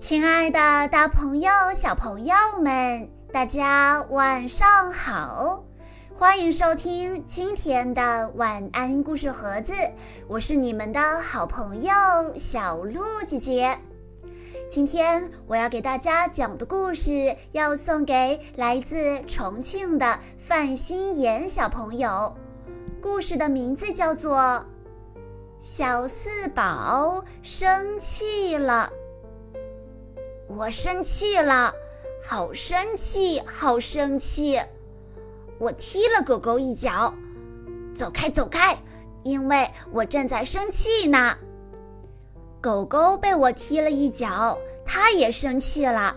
亲爱的，大朋友、小朋友们，大家晚上好！欢迎收听今天的晚安故事盒子，我是你们的好朋友小鹿姐姐。今天我要给大家讲的故事，要送给来自重庆的范心妍小朋友。故事的名字叫做《小四宝生气了》。我生气了，好生气，好生气！我踢了狗狗一脚，走开，走开，因为我正在生气呢。狗狗被我踢了一脚，它也生气了。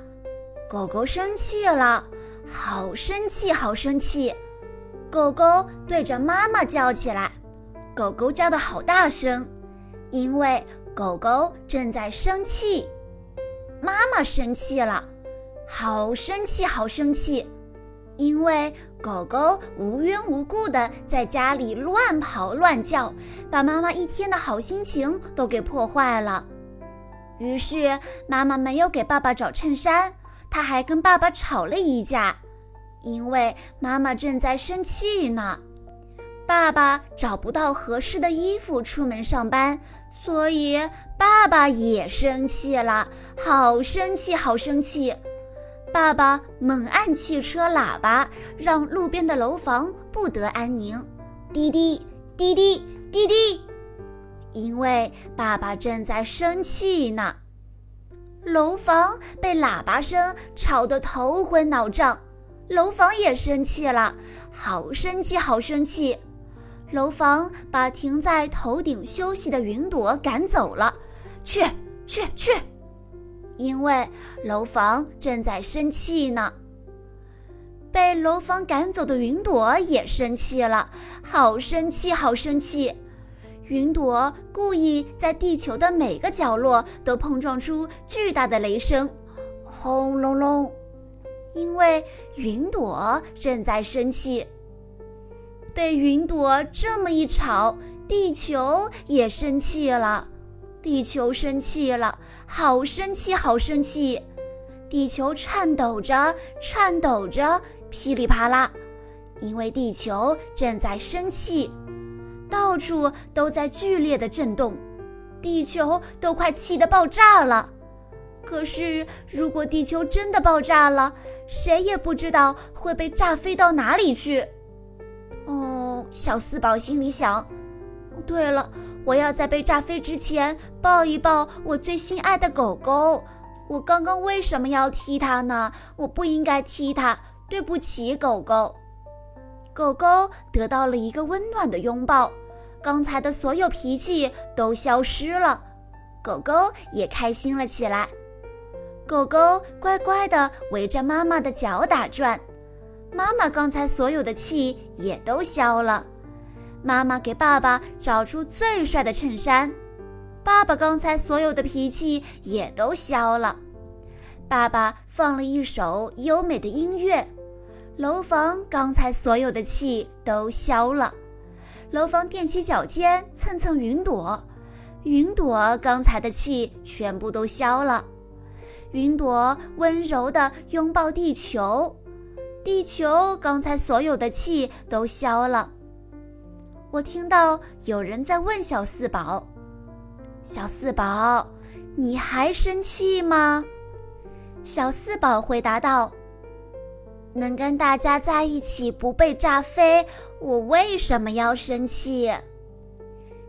狗狗生气了，好生气，好生气！狗狗对着妈妈叫起来，狗狗叫的好大声，因为狗狗正在生气。妈妈生气了，好生气，好生气！因为狗狗无缘无故的在家里乱跑乱叫，把妈妈一天的好心情都给破坏了。于是妈妈没有给爸爸找衬衫，她还跟爸爸吵了一架，因为妈妈正在生气呢。爸爸找不到合适的衣服出门上班。所以，爸爸也生气了，好生气，好生气！爸爸猛按汽车喇叭，让路边的楼房不得安宁。滴滴滴滴滴滴，因为爸爸正在生气呢。楼房被喇叭声吵得头昏脑胀，楼房也生气了，好生气，好生气！楼房把停在头顶休息的云朵赶走了，去去去！因为楼房正在生气呢。被楼房赶走的云朵也生气了，好生气，好生气！云朵故意在地球的每个角落都碰撞出巨大的雷声，轰隆隆！因为云朵正在生气。被云朵这么一吵，地球也生气了。地球生气了，好生气，好生气！地球颤抖着，颤抖着，噼里啪啦，因为地球正在生气，到处都在剧烈的震动，地球都快气得爆炸了。可是，如果地球真的爆炸了，谁也不知道会被炸飞到哪里去。小四宝心里想：对了，我要在被炸飞之前抱一抱我最心爱的狗狗。我刚刚为什么要踢它呢？我不应该踢它，对不起，狗狗。狗狗得到了一个温暖的拥抱，刚才的所有脾气都消失了，狗狗也开心了起来。狗狗乖乖地围着妈妈的脚打转。妈妈刚才所有的气也都消了。妈妈给爸爸找出最帅的衬衫，爸爸刚才所有的脾气也都消了。爸爸放了一首优美的音乐，楼房刚才所有的气都消了。楼房踮起脚尖蹭蹭云朵，云朵刚才的气全部都消了。云朵温柔地拥抱地球。地球刚才所有的气都消了。我听到有人在问小四宝：“小四宝，你还生气吗？”小四宝回答道：“能跟大家在一起不被炸飞，我为什么要生气？”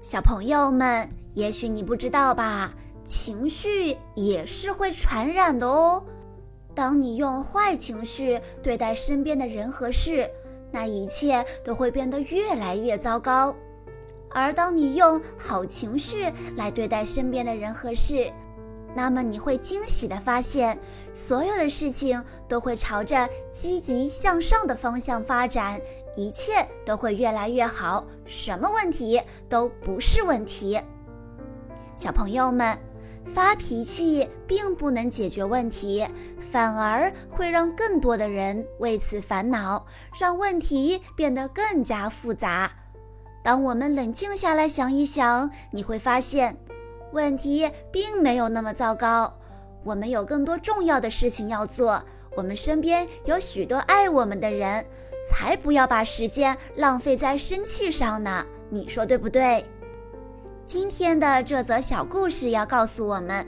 小朋友们，也许你不知道吧，情绪也是会传染的哦。当你用坏情绪对待身边的人和事，那一切都会变得越来越糟糕；而当你用好情绪来对待身边的人和事，那么你会惊喜地发现，所有的事情都会朝着积极向上的方向发展，一切都会越来越好，什么问题都不是问题。小朋友们。发脾气并不能解决问题，反而会让更多的人为此烦恼，让问题变得更加复杂。当我们冷静下来想一想，你会发现，问题并没有那么糟糕。我们有更多重要的事情要做，我们身边有许多爱我们的人，才不要把时间浪费在生气上呢。你说对不对？今天的这则小故事要告诉我们，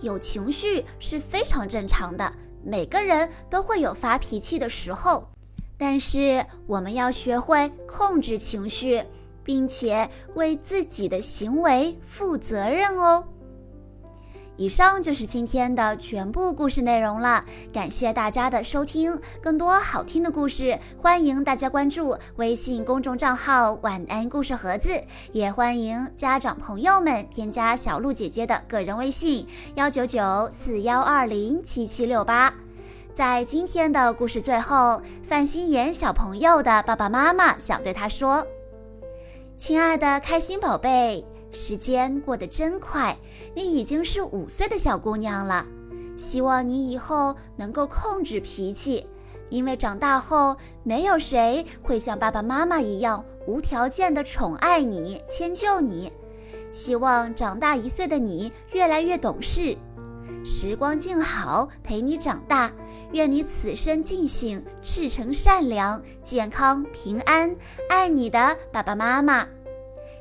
有情绪是非常正常的，每个人都会有发脾气的时候，但是我们要学会控制情绪。并且为自己的行为负责任哦。以上就是今天的全部故事内容了，感谢大家的收听。更多好听的故事，欢迎大家关注微信公众账号“晚安故事盒子”，也欢迎家长朋友们添加小鹿姐姐的个人微信：幺九九四幺二零七七六八。在今天的故事最后，范心妍小朋友的爸爸妈妈想对他说。亲爱的开心宝贝，时间过得真快，你已经是五岁的小姑娘了。希望你以后能够控制脾气，因为长大后没有谁会像爸爸妈妈一样无条件的宠爱你、迁就你。希望长大一岁的你越来越懂事。时光静好，陪你长大。愿你此生尽兴，赤诚善良，健康平安。爱你的爸爸妈妈，